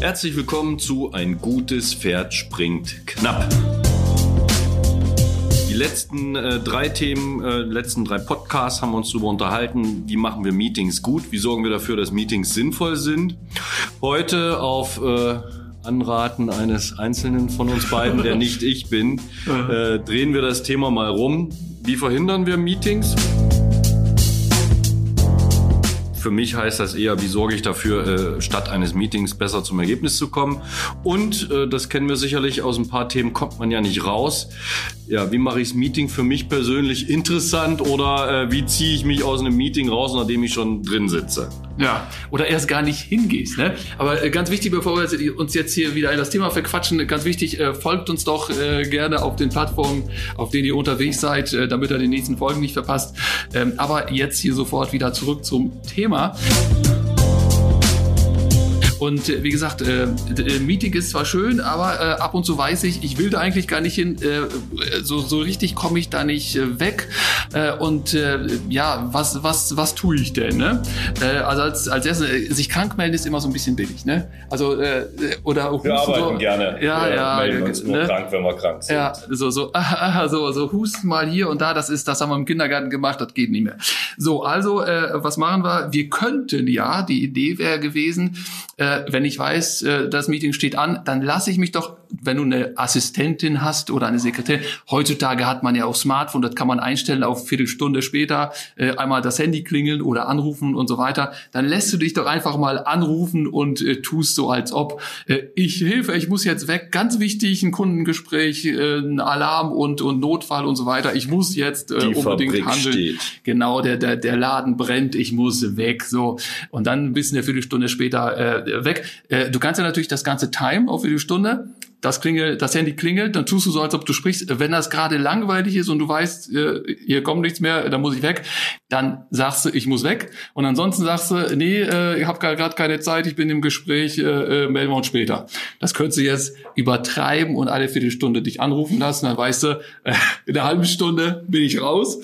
Herzlich willkommen zu Ein gutes Pferd springt knapp. Die letzten äh, drei Themen, äh, letzten drei Podcasts haben wir uns darüber unterhalten, wie machen wir Meetings gut, wie sorgen wir dafür, dass Meetings sinnvoll sind. Heute auf äh, Anraten eines Einzelnen von uns beiden, der nicht ich bin, äh, drehen wir das Thema mal rum. Wie verhindern wir Meetings? Für mich heißt das eher, wie sorge ich dafür, äh, statt eines Meetings besser zum Ergebnis zu kommen. Und äh, das kennen wir sicherlich aus ein paar Themen, kommt man ja nicht raus. Ja, wie mache ich das Meeting für mich persönlich interessant oder äh, wie ziehe ich mich aus einem Meeting raus, nachdem ich schon drin sitze? Ja, oder erst gar nicht hingehst. Ne? Aber ganz wichtig, bevor wir uns jetzt hier wieder in das Thema verquatschen, ganz wichtig, folgt uns doch gerne auf den Plattformen, auf denen ihr unterwegs seid, damit ihr die nächsten Folgen nicht verpasst. Ähm, aber jetzt hier sofort wieder zurück zum Thema. Thema. Und äh, wie gesagt, äh, äh, Meeting ist zwar schön, aber äh, ab und zu weiß ich, ich will da eigentlich gar nicht hin. Äh, so, so richtig komme ich da nicht äh, weg. Äh, und äh, ja, was, was, was tue ich denn? Ne? Äh, also als, als erstes, äh, sich krank melden ist immer so ein bisschen billig. Ne? Also, äh, oder Wir arbeiten so, gerne. Ja, ja. melden uns nur ne? krank, wenn wir krank sind. Ja, so, so, ah, so, so, husten mal hier und da, das ist, das haben wir im Kindergarten gemacht, das geht nicht mehr. So, also, äh, was machen wir? Wir könnten ja, die Idee wäre gewesen, äh, wenn ich weiß, äh, das Meeting steht an, dann lasse ich mich doch, wenn du eine Assistentin hast oder eine Sekretärin, heutzutage hat man ja auch Smartphone, das kann man einstellen auf Viertelstunde später, äh, einmal das Handy klingeln oder anrufen und so weiter, dann lässt du dich doch einfach mal anrufen und äh, tust so, als ob äh, ich Hilfe, ich muss jetzt weg, ganz wichtig, ein Kundengespräch, äh, ein Alarm und, und Notfall und so weiter, ich muss jetzt äh, Die unbedingt Fabrik handeln. steht. Genau, der, der, der Laden brennt, ich muss weg, so. Und dann bist du eine Viertelstunde später äh, weg. Äh, du kannst ja natürlich das ganze Time auf Viertelstunde, das klingelt, das Handy klingelt, dann tust du so, als ob du sprichst. Wenn das gerade langweilig ist und du weißt, äh, hier kommt nichts mehr, dann muss ich weg, dann sagst du, ich muss weg. Und ansonsten sagst du, nee, äh, ich habe gerade keine Zeit, ich bin im Gespräch, äh, melden wir uns später. Das könntest du jetzt übertreiben und alle Viertelstunde dich anrufen lassen, dann weißt du, in einer halben Stunde bin ich raus.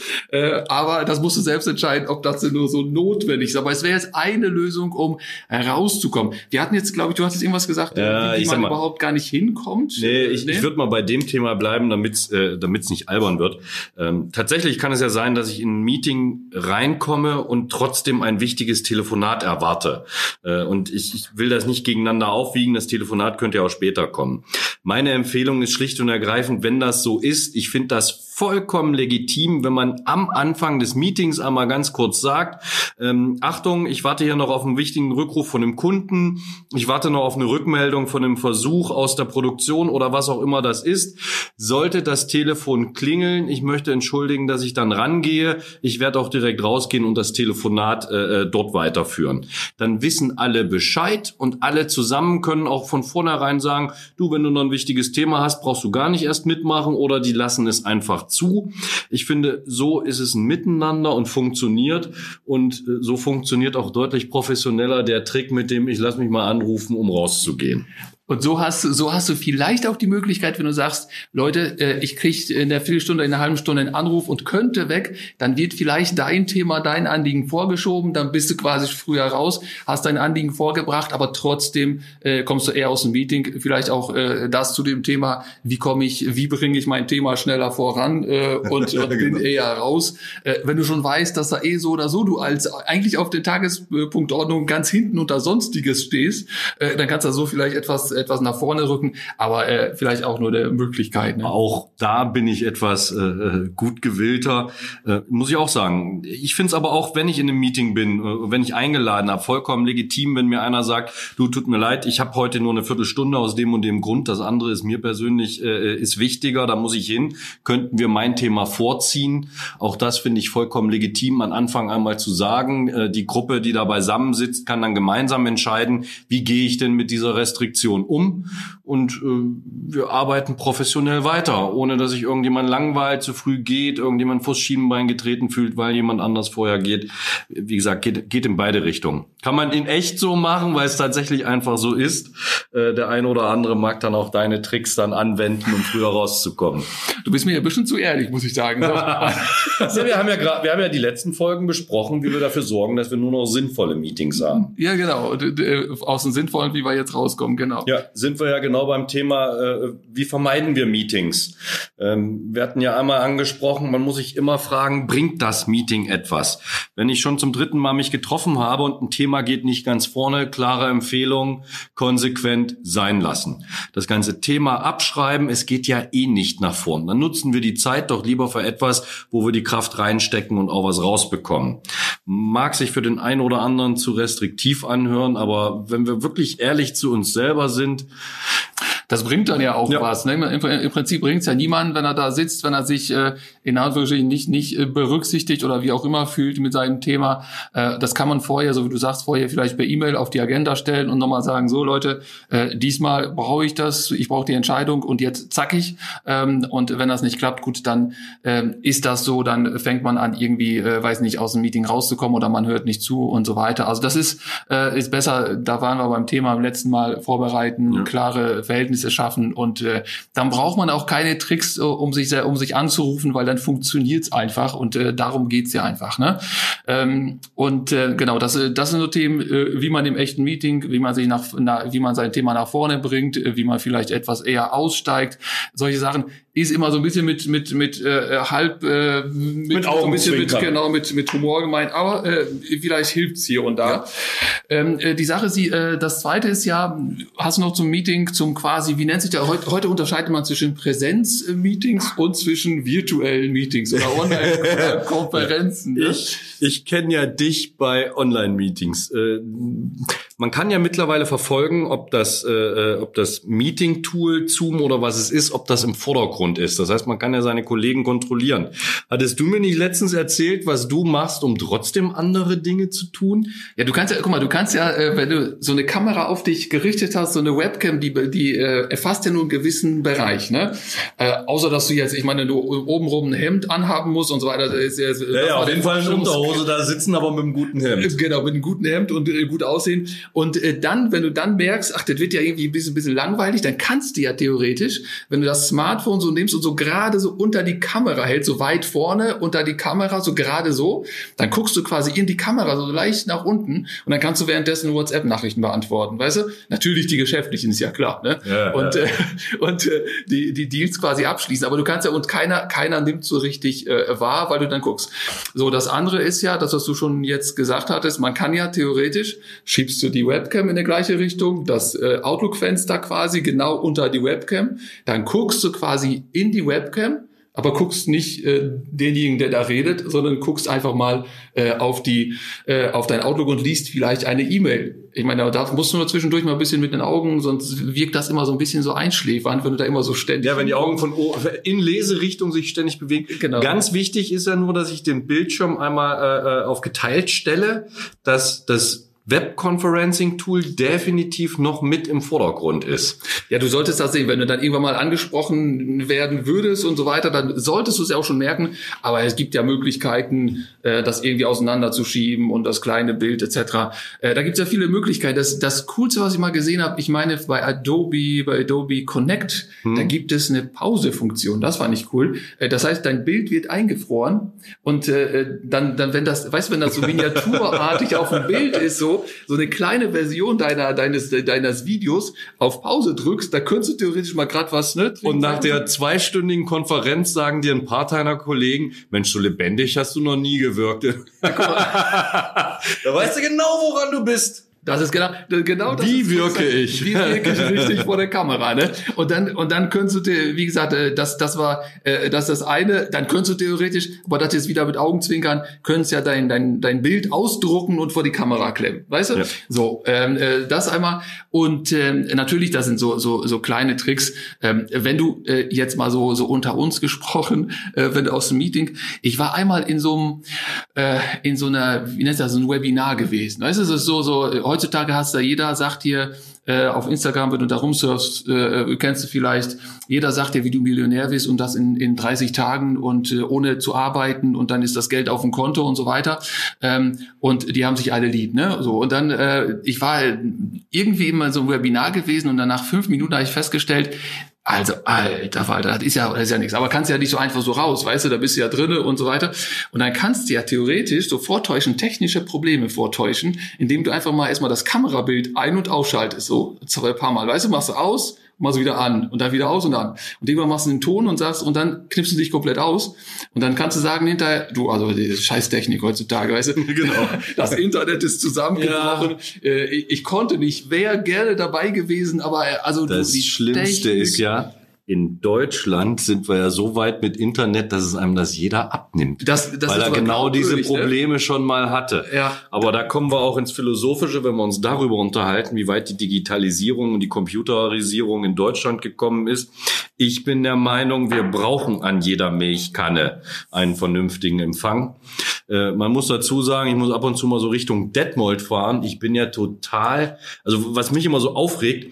Aber das musst du selbst entscheiden, ob das nur so notwendig ist. Aber es wäre jetzt eine Lösung, um herauszukommen. Wir hatten jetzt, glaube ich, du hast jetzt irgendwas gesagt, Ja, wie ich man mal- überhaupt gar nicht hinkommt. Nee, ich, ich würde mal bei dem Thema bleiben, damit äh, damit's nicht albern wird. Ähm, tatsächlich kann es ja sein, dass ich in ein Meeting reinkomme und trotzdem ein wichtiges Telefonat erwarte. Äh, und ich, ich will das nicht gegeneinander aufwiegen. Das Telefonat könnte ja auch später kommen. Meine Empfehlung ist schlicht und ergreifend, wenn das so ist, ich finde das vollkommen legitim, wenn man am Anfang des Meetings einmal ganz kurz sagt, ähm, Achtung, ich warte hier noch auf einen wichtigen Rückruf von einem Kunden, ich warte noch auf eine Rückmeldung von einem Versuch aus der Produktion oder was auch immer das ist. Sollte das Telefon klingeln, ich möchte entschuldigen, dass ich dann rangehe, ich werde auch direkt rausgehen und das Telefonat äh, äh, dort weiterführen. Dann wissen alle Bescheid und alle zusammen können auch von vornherein sagen, du, wenn du noch ein wichtiges Thema hast, brauchst du gar nicht erst mitmachen oder die lassen es einfach zu. Ich finde, so ist es ein Miteinander und funktioniert und äh, so funktioniert auch deutlich professioneller der Trick mit dem, ich lass mich mal anrufen, um rauszugehen. Und so hast, du- so hast du vielleicht auch die Möglichkeit, wenn du sagst, Leute, äh, ich kriege in der Viertelstunde, in einer halben Stunde einen Anruf und könnte weg, dann wird vielleicht dein Thema, dein Anliegen vorgeschoben, dann bist du quasi früher raus, hast dein Anliegen vorgebracht, aber trotzdem äh, kommst du eher aus dem Meeting. Vielleicht auch äh, das zu dem Thema, wie komme ich, wie bringe ich mein Thema schneller voran äh, und, und bin eher raus. Äh, wenn du schon weißt, dass da eh so oder so du als eigentlich auf der Tagespunktordnung ganz hinten unter Sonstiges stehst, äh, dann kannst du so vielleicht etwas, etwas nach vorne rücken, aber äh, vielleicht auch nur der Möglichkeit. Ne? Auch da bin ich etwas äh, äh, gut gewillter, äh, muss ich auch sagen. Ich finde es aber auch, wenn ich in einem Meeting bin, äh, wenn ich eingeladen habe, vollkommen legitim, wenn mir einer sagt, du tut mir leid, ich habe heute nur eine Viertelstunde aus dem und dem Grund, das andere ist mir persönlich äh, ist wichtiger, da muss ich hin. Könnten wir mein Thema vorziehen? Auch das finde ich vollkommen legitim, am Anfang einmal zu sagen. Äh, die Gruppe, die da beisammensitzt, kann dann gemeinsam entscheiden, wie gehe ich denn mit dieser Restriktion um und äh, wir arbeiten professionell weiter, ohne dass sich irgendjemand langweilt, zu früh geht, irgendjemand vors Schienenbein getreten fühlt, weil jemand anders vorher geht. Wie gesagt, geht, geht in beide Richtungen. Kann man in echt so machen, weil es tatsächlich einfach so ist. Äh, der eine oder andere mag dann auch deine Tricks dann anwenden, um früher rauszukommen. Du bist mir ja ein bisschen zu ehrlich, muss ich sagen. ja, wir haben ja gerade, wir haben ja die letzten Folgen besprochen, wie wir dafür sorgen, dass wir nur noch sinnvolle Meetings haben. Ja, genau. Aus den sinnvollen, wie wir jetzt rauskommen, genau. Ja, sind wir ja genau beim Thema, äh, wie vermeiden wir Meetings? Ähm, wir hatten ja einmal angesprochen, man muss sich immer fragen, bringt das Meeting etwas? Wenn ich schon zum dritten Mal mich getroffen habe und ein Thema geht nicht ganz vorne, klare Empfehlung, konsequent sein lassen. Das ganze Thema abschreiben, es geht ja eh nicht nach vorn. Dann nutzen wir die Zeit doch lieber für etwas, wo wir die Kraft reinstecken und auch was rausbekommen. Mag sich für den einen oder anderen zu restriktiv anhören, aber wenn wir wirklich ehrlich zu uns selber sind, sind. Das bringt dann ja auch ja. was. Ne? Im, Im, Prinzip bringt es ja niemanden, wenn er da sitzt, wenn er sich äh, in Anführungsstrichen nicht, nicht äh, berücksichtigt oder wie auch immer fühlt mit seinem Thema. Äh, das kann man vorher, so wie du sagst, vorher vielleicht per E-Mail auf die Agenda stellen und nochmal sagen, so Leute, äh, diesmal brauche ich das, ich brauche die Entscheidung und jetzt zackig. Ähm, und wenn das nicht klappt, gut, dann äh, ist das so, dann fängt man an, irgendwie, äh, weiß nicht, aus dem Meeting rauszukommen oder man hört nicht zu und so weiter. Also das ist, äh, ist besser, da waren wir beim Thema im letzten Mal vorbereiten, ja. klare Verhältnisse Verhältnisse schaffen. Und äh, dann braucht man auch keine Tricks, äh, um sich um sich anzurufen, weil dann funktioniert's einfach. Und äh, darum geht's ja einfach. Ne? Ähm, und äh, genau, das, äh, das sind so Themen, äh, wie man im echten Meeting, wie man sich nach, na, wie man sein Thema nach vorne bringt, äh, wie man vielleicht etwas eher aussteigt. Solche Sachen ist immer so ein bisschen mit mit mit äh, halb äh, mit, mit Augen so ein bisschen mit, genau mit mit Humor gemeint, aber äh, vielleicht hilft's hier und da. Ja. Ähm, äh, die Sache, sie, äh, das zweite ist ja, hast du noch zum Meeting, zum quasi, wie nennt sich der heute? Heute unterscheidet man zwischen Präsenz-Meetings und zwischen virtuellen Meetings oder Online-Konferenzen. ne? Ich ich kenne ja dich bei Online-Meetings. Man kann ja mittlerweile verfolgen, ob das, äh, äh, ob das Meeting-Tool, Zoom oder was es ist, ob das im Vordergrund ist. Das heißt, man kann ja seine Kollegen kontrollieren. Hattest du mir nicht letztens erzählt, was du machst, um trotzdem andere Dinge zu tun? Ja, du kannst ja, guck mal, du kannst ja, äh, wenn du so eine Kamera auf dich gerichtet hast, so eine Webcam, die, die äh, erfasst ja nur einen gewissen Bereich, ne? Äh, außer dass du jetzt, ich meine, du obenrum ein Hemd anhaben musst und so weiter. Ist ja, ja, ja auf jeden Fall eine Unterhose da sitzen, aber mit einem guten Hemd. Genau, mit einem guten Hemd und äh, gut aussehen. Und äh, dann, wenn du dann merkst, ach, das wird ja irgendwie ein bisschen, ein bisschen langweilig, dann kannst du ja theoretisch, wenn du das Smartphone so nimmst und so gerade so unter die Kamera hältst, so weit vorne unter die Kamera, so gerade so, dann guckst du quasi in die Kamera so leicht nach unten und dann kannst du währenddessen WhatsApp-Nachrichten beantworten, weißt du? Natürlich die geschäftlichen, ist ja klar, ne? Ja, und ja. Äh, und äh, die, die Deals quasi abschließen. Aber du kannst ja, und keiner, keiner nimmt so richtig äh, wahr, weil du dann guckst. So, das andere ist ja, das, was du schon jetzt gesagt hattest, man kann ja theoretisch, schiebst du die Webcam in die gleiche Richtung, das äh, Outlook-Fenster quasi genau unter die Webcam, dann guckst du quasi in die Webcam, aber guckst nicht äh, denjenigen, der da redet, sondern guckst einfach mal äh, auf die äh, auf dein Outlook und liest vielleicht eine E-Mail. Ich meine, da musst du nur zwischendurch mal ein bisschen mit den Augen, sonst wirkt das immer so ein bisschen so einschläfernd, wenn du da immer so ständig. Ja, wenn die Augen von in Leserichtung sich ständig bewegen. Genau. Ganz wichtig ist ja nur, dass ich den Bildschirm einmal äh, äh auf geteilt stelle, dass das Webconferencing-Tool definitiv noch mit im Vordergrund ist. Ja, du solltest das sehen, wenn du dann irgendwann mal angesprochen werden würdest und so weiter, dann solltest du es ja auch schon merken. Aber es gibt ja Möglichkeiten, äh, das irgendwie auseinanderzuschieben und das kleine Bild etc. Äh, da gibt es ja viele Möglichkeiten. Das, das Coolste, was ich mal gesehen habe, ich meine bei Adobe, bei Adobe Connect, hm. da gibt es eine Pause-Funktion. Das fand ich cool. Äh, das heißt, dein Bild wird eingefroren und äh, dann, dann, wenn das, weißt du, wenn das so miniaturartig auf dem Bild ist, so so, eine kleine Version deiner, deines, deines Videos auf Pause drückst, da könntest du theoretisch mal gerade was, ne? Und nach der zweistündigen Konferenz sagen dir ein paar deiner Kollegen, Mensch, so lebendig hast du noch nie gewirkt. da weißt du genau, woran du bist. Das ist genau, genau das. Wie wirke ich? Wie wirke ich richtig vor der Kamera, ne? Und dann, und dann könntest du, wie gesagt, äh, das, das war, äh, das ist das eine, dann könntest du theoretisch, aber das jetzt wieder mit Augenzwinkern, könntest ja dein, dein, dein Bild ausdrucken und vor die Kamera klemmen, weißt du? Ja. So, ähm, äh, das einmal. Und ähm, natürlich, das sind so, so, so kleine Tricks. Ähm, wenn du äh, jetzt mal so, so unter uns gesprochen, äh, wenn du aus dem Meeting, ich war einmal in so einem, äh, in so einer, wie nennt das, so ein Webinar gewesen. Weißt du, es ist so, so, heutzutage hast du jeder sagt dir äh, auf Instagram, wenn du da rumsurfst, äh, kennst du vielleicht, jeder sagt dir, wie du Millionär bist und das in, in 30 Tagen und äh, ohne zu arbeiten und dann ist das Geld auf dem Konto und so weiter. Ähm, und die haben sich alle lieb, ne? So und dann, äh, ich war irgendwie immer so ein Webinar gewesen und dann nach fünf Minuten habe ich festgestellt, also, alter Walter, das ist ja, das ist ja nichts. Aber kannst ja nicht so einfach so raus, weißt du, da bist du ja drinne und so weiter. Und dann kannst du ja theoretisch so vortäuschen, technische Probleme vortäuschen, indem du einfach mal erstmal das Kamerabild ein- und ausschaltest, so zwei paar Mal. Weißt du, machst du aus, machst du wieder an und dann wieder aus und an. Und irgendwann machst du den Ton und sagst, und dann knippst du dich komplett aus. Und dann kannst du sagen hinterher, du, also die Scheißtechnik heutzutage, weißt du, genau. das Internet ist zusammengebrochen. Ja. Äh, ich, ich, konnte nicht, wäre gerne dabei gewesen, aber äh, also das du, Schlimmste Technik, ist ja, in Deutschland sind wir ja so weit mit Internet, dass es einem das jeder abnimmt. Das, das weil er genau diese ne? Probleme ne? schon mal hatte. Ja. Aber da kommen wir auch ins Philosophische, wenn wir uns darüber unterhalten, wie weit die Digitalisierung und die Computerisierung in Deutschland gekommen ist. Ich bin der Meinung, wir brauchen an jeder Milchkanne einen vernünftigen Empfang. Äh, man muss dazu sagen, ich muss ab und zu mal so Richtung Detmold fahren. Ich bin ja total, also was mich immer so aufregt,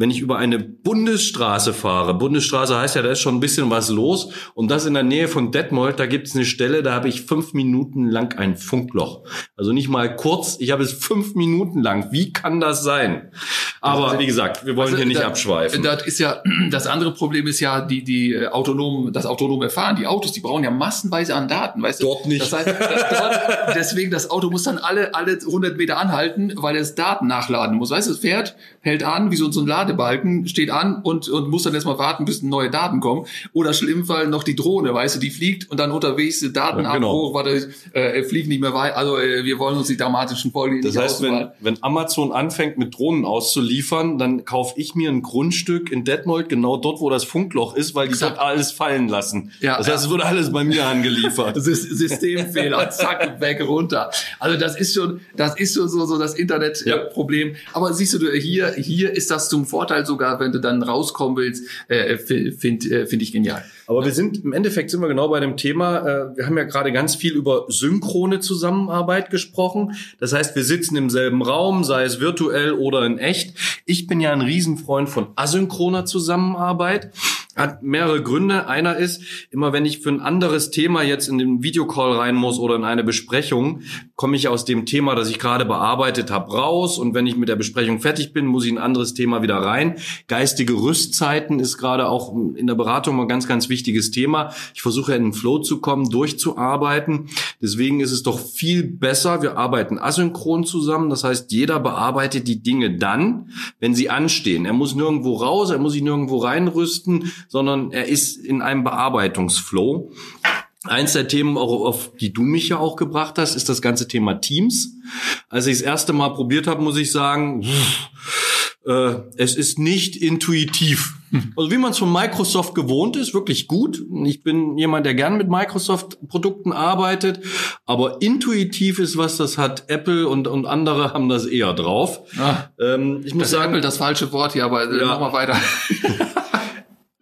wenn ich über eine Bundesstraße fahre, Bundesstraße heißt ja, da ist schon ein bisschen was los und das in der Nähe von Detmold, da gibt es eine Stelle, da habe ich fünf Minuten lang ein Funkloch. Also nicht mal kurz, ich habe es fünf Minuten lang. Wie kann das sein? Aber also, wie gesagt, wir wollen also, hier nicht da, abschweifen. Das ist ja, das andere Problem ist ja die, die äh, autonomen, das autonome Fahren. Die Autos, die brauchen ja massenweise an Daten, weißt du? Dort nicht. Das heißt, dort, deswegen, das Auto muss dann alle, alle 100 Meter anhalten, weil es Daten nachladen muss. Weißt du, es fährt, hält an, wie so, so ein Lade Ladebalken steht an und, und muss dann erstmal warten, bis neue Daten kommen. Oder schlimm Fall noch die Drohne, weißt du, die fliegt und dann unterwegs Daten ja, genau. warte, äh, fliegt nicht mehr weiter. Also äh, wir wollen uns die dramatischen Folgen Das heißt, wenn, wenn Amazon anfängt mit Drohnen auszuliefern, dann kaufe ich mir ein Grundstück in Detmold, genau dort, wo das Funkloch ist, weil die Exakt. dort alles fallen lassen. Ja, das heißt, es wurde alles bei mir angeliefert. Systemfehler, zack, weg, runter. Also das ist schon, das ist schon so, so das Internetproblem. Ja. Aber siehst du, hier, hier ist das zum Vorteil Vorteil sogar, wenn du dann rauskommen willst, äh, finde äh, find ich genial. Aber wir sind, im Endeffekt sind wir genau bei dem Thema, äh, wir haben ja gerade ganz viel über synchrone Zusammenarbeit gesprochen. Das heißt, wir sitzen im selben Raum, sei es virtuell oder in echt. Ich bin ja ein Riesenfreund von asynchroner Zusammenarbeit hat mehrere Gründe. Einer ist, immer wenn ich für ein anderes Thema jetzt in den Videocall rein muss oder in eine Besprechung, komme ich aus dem Thema, das ich gerade bearbeitet habe, raus. Und wenn ich mit der Besprechung fertig bin, muss ich ein anderes Thema wieder rein. Geistige Rüstzeiten ist gerade auch in der Beratung ein ganz, ganz wichtiges Thema. Ich versuche in den Flow zu kommen, durchzuarbeiten. Deswegen ist es doch viel besser. Wir arbeiten asynchron zusammen. Das heißt, jeder bearbeitet die Dinge dann, wenn sie anstehen. Er muss nirgendwo raus, er muss sich nirgendwo reinrüsten sondern er ist in einem Bearbeitungsflow. Eins der Themen, auf die du mich ja auch gebracht hast, ist das ganze Thema Teams. Als ich das erste Mal probiert habe, muss ich sagen, äh, es ist nicht intuitiv. Also wie man es von Microsoft gewohnt ist, wirklich gut. Ich bin jemand, der gern mit Microsoft-Produkten arbeitet, aber intuitiv ist was, das hat Apple und, und andere haben das eher drauf. Ah, ähm, ich muss sagen, Apple das falsche Wort hier, aber ja. mach mal weiter.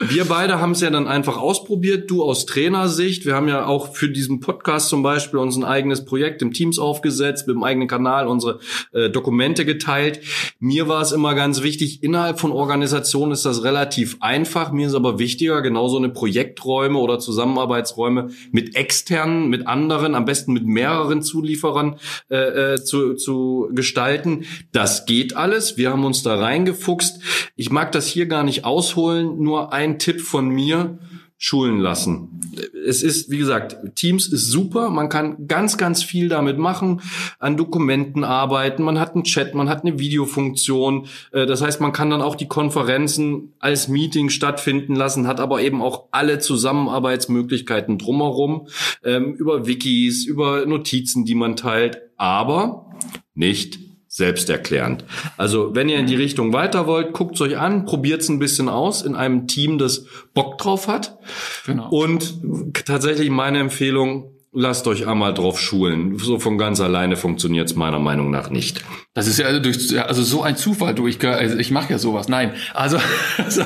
Wir beide haben es ja dann einfach ausprobiert, du aus Trainersicht. Wir haben ja auch für diesen Podcast zum Beispiel uns ein eigenes Projekt im Teams aufgesetzt, mit dem eigenen Kanal unsere äh, Dokumente geteilt. Mir war es immer ganz wichtig, innerhalb von Organisationen ist das relativ einfach. Mir ist aber wichtiger, genauso eine Projekträume oder Zusammenarbeitsräume mit externen, mit anderen, am besten mit mehreren Zulieferern äh, äh, zu, zu gestalten. Das geht alles. Wir haben uns da reingefuchst. Ich mag das hier gar nicht ausholen, nur ein ein Tipp von mir, schulen lassen. Es ist, wie gesagt, Teams ist super. Man kann ganz, ganz viel damit machen, an Dokumenten arbeiten. Man hat einen Chat, man hat eine Videofunktion. Äh, das heißt, man kann dann auch die Konferenzen als Meeting stattfinden lassen, hat aber eben auch alle Zusammenarbeitsmöglichkeiten drumherum, ähm, über Wikis, über Notizen, die man teilt, aber nicht selbsterklärend. Also wenn ihr in die Richtung weiter wollt, guckt euch an, probiert es ein bisschen aus in einem Team, das Bock drauf hat. Genau. Und tatsächlich meine Empfehlung, lasst euch einmal drauf schulen. So von ganz alleine funktioniert es meiner Meinung nach nicht. Das ist ja also durch also so ein Zufall durch. Also ich mache ja sowas. Nein, also, also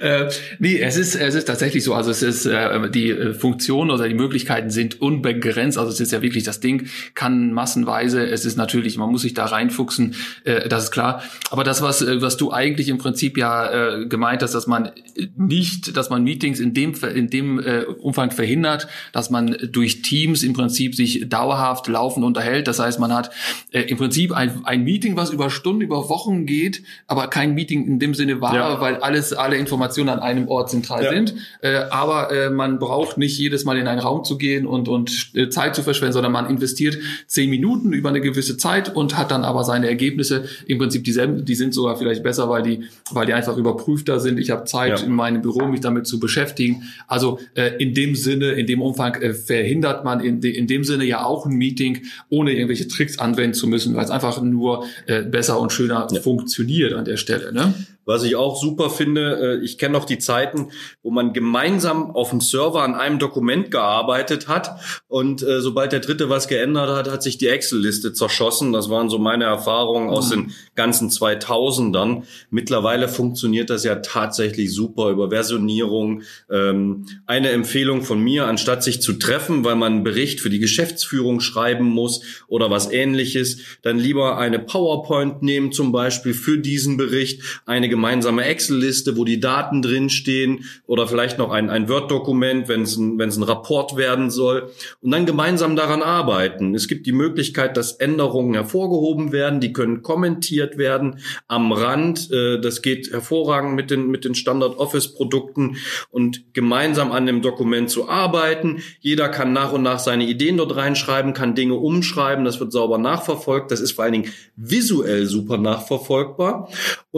äh, nee, es ist es ist tatsächlich so. Also es ist äh, die äh, Funktionen oder die Möglichkeiten sind unbegrenzt. Also es ist ja wirklich das Ding kann massenweise. Es ist natürlich man muss sich da reinfuchsen. Äh, das ist klar. Aber das was äh, was du eigentlich im Prinzip ja äh, gemeint hast, dass man nicht, dass man Meetings in dem in dem äh, Umfang verhindert, dass man durch Teams im Prinzip sich dauerhaft laufend unterhält. Das heißt, man hat äh, im Prinzip ein, ein Meeting, was über Stunden, über Wochen geht, aber kein Meeting in dem Sinne war, ja. weil alles, alle Informationen an einem Ort zentral ja. sind. Äh, aber äh, man braucht nicht jedes Mal in einen Raum zu gehen und, und äh, Zeit zu verschwenden, sondern man investiert zehn Minuten über eine gewisse Zeit und hat dann aber seine Ergebnisse im Prinzip dieselben, die sind sogar vielleicht besser, weil die, weil die einfach überprüfter sind. Ich habe Zeit ja. in meinem Büro, mich damit zu beschäftigen. Also äh, in dem Sinne, in dem Umfang äh, verhindert man in, de, in dem Sinne ja auch ein Meeting, ohne irgendwelche Tricks anwenden zu müssen, weil es einfach einfach nur äh, besser und schöner ja. funktioniert an der Stelle. Ne? Was ich auch super finde, äh, ich kenne noch die Zeiten, wo man gemeinsam auf dem Server an einem Dokument gearbeitet hat und äh, sobald der Dritte was geändert hat, hat sich die Excel-Liste zerschossen. Das waren so meine Erfahrungen aus den ganzen 2000ern. Mittlerweile funktioniert das ja tatsächlich super über Versionierung. Ähm, eine Empfehlung von mir, anstatt sich zu treffen, weil man einen Bericht für die Geschäftsführung schreiben muss oder was ähnliches, dann lieber eine PowerPoint nehmen zum Beispiel für diesen Bericht, eine gemeinsame Excel-Liste, wo die Daten drinstehen oder vielleicht noch ein, ein Word-Dokument, wenn es ein, wenn es ein Rapport werden soll und dann gemeinsam daran arbeiten. Es gibt die Möglichkeit, dass Änderungen hervorgehoben werden, die können kommentiert werden am Rand. Äh, das geht hervorragend mit den, mit den Standard-Office-Produkten und gemeinsam an dem Dokument zu arbeiten. Jeder kann nach und nach seine Ideen dort reinschreiben, kann Dinge umschreiben, das wird sauber nachverfolgt. Das ist vor allen Dingen visuell super nachverfolgbar.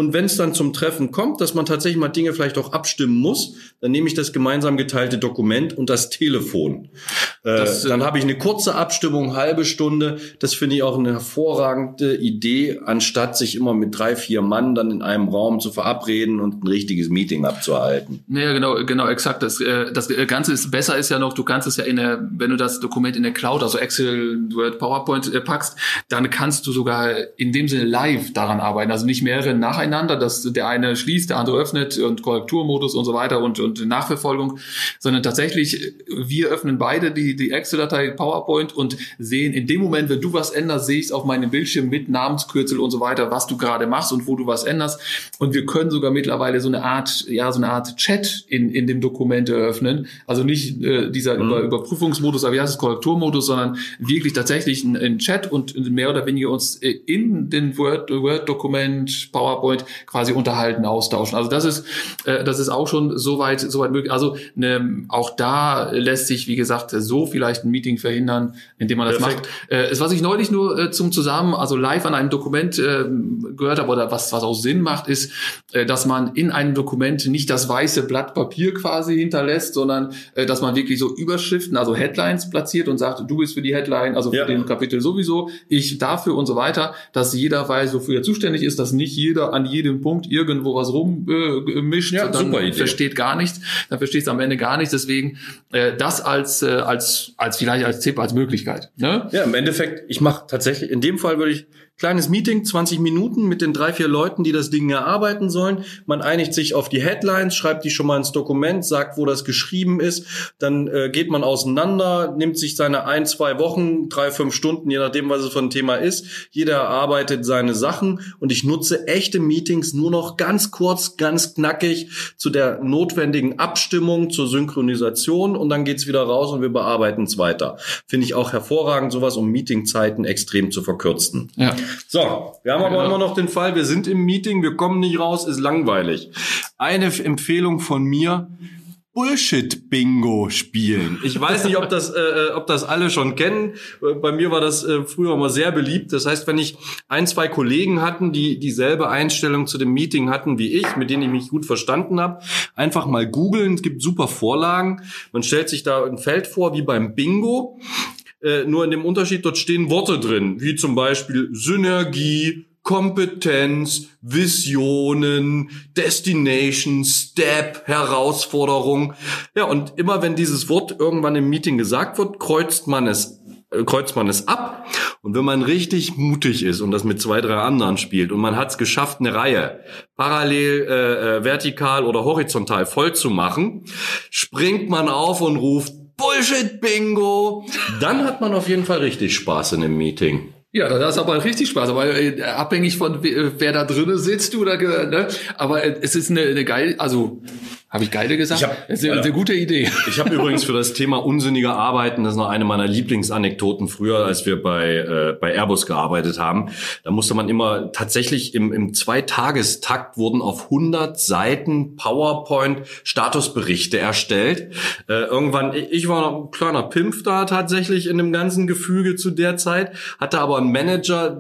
Und wenn es dann zum Treffen kommt, dass man tatsächlich mal Dinge vielleicht auch abstimmen muss, dann nehme ich das gemeinsam geteilte Dokument und das Telefon. Äh, das, äh, dann habe ich eine kurze Abstimmung, halbe Stunde. Das finde ich auch eine hervorragende Idee, anstatt sich immer mit drei, vier Mann dann in einem Raum zu verabreden und ein richtiges Meeting abzuhalten. Ja, genau, genau, exakt. Das, äh, das Ganze ist besser ist ja noch, du kannst es ja in der, wenn du das Dokument in der Cloud, also Excel, Word, PowerPoint packst, dann kannst du sogar in dem Sinne live daran arbeiten. Also nicht mehrere nacheinander, dass der eine schließt, der andere öffnet und Korrekturmodus und so weiter und, und Nachverfolgung, sondern tatsächlich, wir öffnen beide die, die Excel-Datei PowerPoint und sehen in dem Moment, wenn du was änderst, sehe ich es auf meinem Bildschirm mit Namenskürzel und so weiter, was du gerade machst und wo du was änderst. Und wir können sogar mittlerweile so eine Art, ja, so eine Art Chat in, in dem Dokument eröffnen. Also nicht äh, dieser mhm. Über Überprüfungsmodus, aber wie heißt es, Korrekturmodus, sondern wirklich tatsächlich ein, ein Chat und mehr oder weniger uns in den Word-Dokument, Word PowerPoint quasi unterhalten, austauschen. Also das ist, äh, das ist auch schon soweit, soweit möglich. Also ne, auch da lässt sich, wie gesagt, so vielleicht ein Meeting verhindern, indem man das Perfekt. macht. Äh, was ich neulich nur äh, zum Zusammen, also live an einem Dokument äh, gehört habe oder was, was auch Sinn macht, ist, äh, dass man in einem Dokument nicht das weiße Blatt Papier quasi hinterlässt, sondern äh, dass man wirklich so Überschriften, also Headlines platziert und sagt, du bist für die Headline, also für ja. den Kapitel sowieso, ich dafür und so weiter, dass jeder weiß, wofür er zuständig ist, dass nicht jeder an jedem Punkt irgendwo was rummischt, äh, ja, dann super Idee. versteht gar nichts, dann versteht es am Ende gar nichts. Deswegen äh, das als äh, als als vielleicht als Tipp als Möglichkeit. Ne? Ja, im Endeffekt, ich mache tatsächlich in dem Fall würde ich Kleines Meeting, 20 Minuten mit den drei, vier Leuten, die das Ding erarbeiten sollen. Man einigt sich auf die Headlines, schreibt die schon mal ins Dokument, sagt, wo das geschrieben ist. Dann äh, geht man auseinander, nimmt sich seine ein, zwei Wochen, drei, fünf Stunden, je nachdem, was es für ein Thema ist. Jeder erarbeitet seine Sachen und ich nutze echte Meetings nur noch ganz kurz, ganz knackig zu der notwendigen Abstimmung, zur Synchronisation und dann geht's wieder raus und wir bearbeiten es weiter. Finde ich auch hervorragend, sowas um Meetingzeiten extrem zu verkürzen. Ja. So, wir haben aber genau. immer noch den Fall, wir sind im Meeting, wir kommen nicht raus, ist langweilig. Eine Empfehlung von mir, Bullshit-Bingo spielen. Ich weiß nicht, ob das, äh, äh, ob das alle schon kennen. Bei mir war das äh, früher mal sehr beliebt. Das heißt, wenn ich ein, zwei Kollegen hatten, die dieselbe Einstellung zu dem Meeting hatten wie ich, mit denen ich mich gut verstanden habe, einfach mal googeln. Es gibt super Vorlagen. Man stellt sich da ein Feld vor wie beim Bingo. Äh, nur in dem Unterschied, dort stehen Worte drin, wie zum Beispiel Synergie, Kompetenz, Visionen, Destination, Step, Herausforderung. Ja, und immer wenn dieses Wort irgendwann im Meeting gesagt wird, kreuzt man es äh, kreuzt man es ab. Und wenn man richtig mutig ist und das mit zwei, drei anderen spielt und man hat es geschafft, eine Reihe parallel, äh, äh, vertikal oder horizontal voll zu machen, springt man auf und ruft Bullshit Bingo. Dann hat man auf jeden Fall richtig Spaß in dem Meeting. Ja, das ist aber richtig Spaß, aber äh, abhängig von wer da drinnen sitzt oder ne? aber äh, es ist eine, eine geil, also habe ich geile gesagt? Ich hab, das ist eine, eine gute Idee. Ich habe übrigens für das Thema unsinnige Arbeiten, das ist noch eine meiner Lieblingsanekdoten früher, als wir bei, äh, bei Airbus gearbeitet haben. Da musste man immer tatsächlich im, im Zweitagestakt wurden auf 100 Seiten PowerPoint Statusberichte erstellt. Äh, irgendwann, ich war ein kleiner Pimpf da tatsächlich in dem ganzen Gefüge zu der Zeit, hatte aber einen Manager,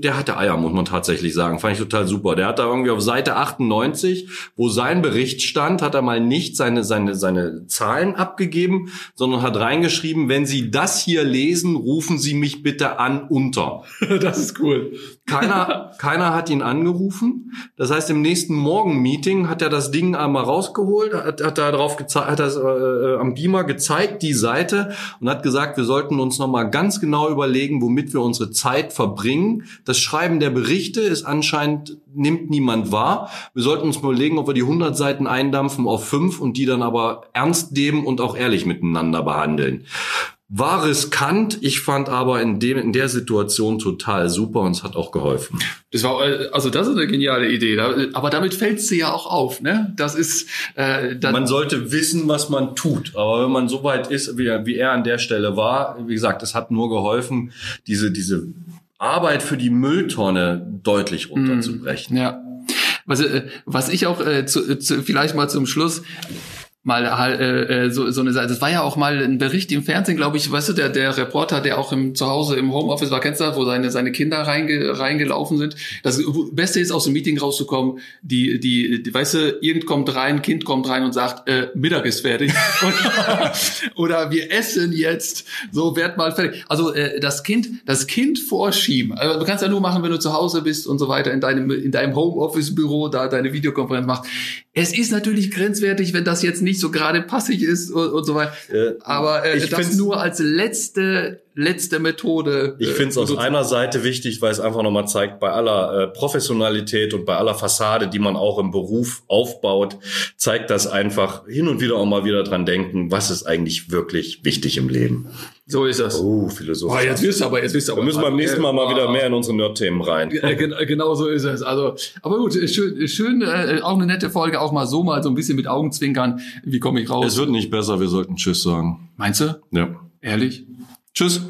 der hatte Eier, muss man tatsächlich sagen. Fand ich total super. Der hat da irgendwie auf Seite 98, wo sein Bericht stand, Land hat er mal nicht seine, seine, seine Zahlen abgegeben, sondern hat reingeschrieben, wenn Sie das hier lesen, rufen Sie mich bitte an unter. das ist cool. Keiner, keiner hat ihn angerufen. Das heißt, im nächsten Morgen-Meeting hat er das Ding einmal rausgeholt, hat, hat da drauf gezeigt, hat das äh, am Beamer gezeigt, die Seite, und hat gesagt, wir sollten uns nochmal ganz genau überlegen, womit wir unsere Zeit verbringen. Das Schreiben der Berichte ist anscheinend, nimmt niemand wahr. Wir sollten uns mal überlegen, ob wir die 100 Seiten eindampfen auf fünf und die dann aber ernst nehmen und auch ehrlich miteinander behandeln. War riskant, ich fand aber in, dem, in der Situation total super und es hat auch geholfen. Das war also das ist eine geniale Idee, aber damit fällt sie ja auch auf, ne? Das ist äh, das man sollte wissen, was man tut, aber wenn man so weit ist, wie, wie er an der Stelle war, wie gesagt, es hat nur geholfen, diese diese Arbeit für die Mülltonne deutlich runterzubrechen. Ja. Was, äh, was ich auch äh, zu, zu, vielleicht mal zum Schluss mal äh, äh, so, so eine Seite. Das war ja auch mal ein Bericht im Fernsehen, glaube ich, weißt du, der, der Reporter, der auch im Zuhause im Homeoffice war, kennst du das, wo seine, seine Kinder reinge, reingelaufen sind. Das Beste ist, aus dem Meeting rauszukommen, die, die, die weißt du, irgend kommt rein, Kind kommt rein und sagt, äh, Mittag ist fertig. oder wir essen jetzt, so werd mal fertig. Also äh, das Kind, das Kind vorschieben. Also, du kannst ja nur machen, wenn du zu Hause bist und so weiter, in deinem, in deinem Homeoffice-Büro da deine Videokonferenz machst. Es ist natürlich grenzwertig, wenn das jetzt nicht so gerade passig ist und, und so weiter. Äh, Aber äh, ich das nur als letzte letzte Methode. Ich finde es aus einer Seite wichtig, weil es einfach nochmal zeigt, bei aller äh, Professionalität und bei aller Fassade, die man auch im Beruf aufbaut, zeigt das einfach hin und wieder auch mal wieder dran denken, was ist eigentlich wirklich wichtig im Leben. So ist das. Oh, philosophisch. Oh, jetzt wisst ihr aber, jetzt wisst ihr aber. Da müssen wir beim nächsten Mal mal wieder mehr in unsere Nerd-Themen rein. Genau so ist es. Also, aber gut, schön, schön, äh, auch eine nette Folge, auch mal so mal so ein bisschen mit Augenzwinkern. Wie komme ich raus? Es wird nicht besser, wir sollten Tschüss sagen. Meinst du? Ja. Ehrlich? Tschüss.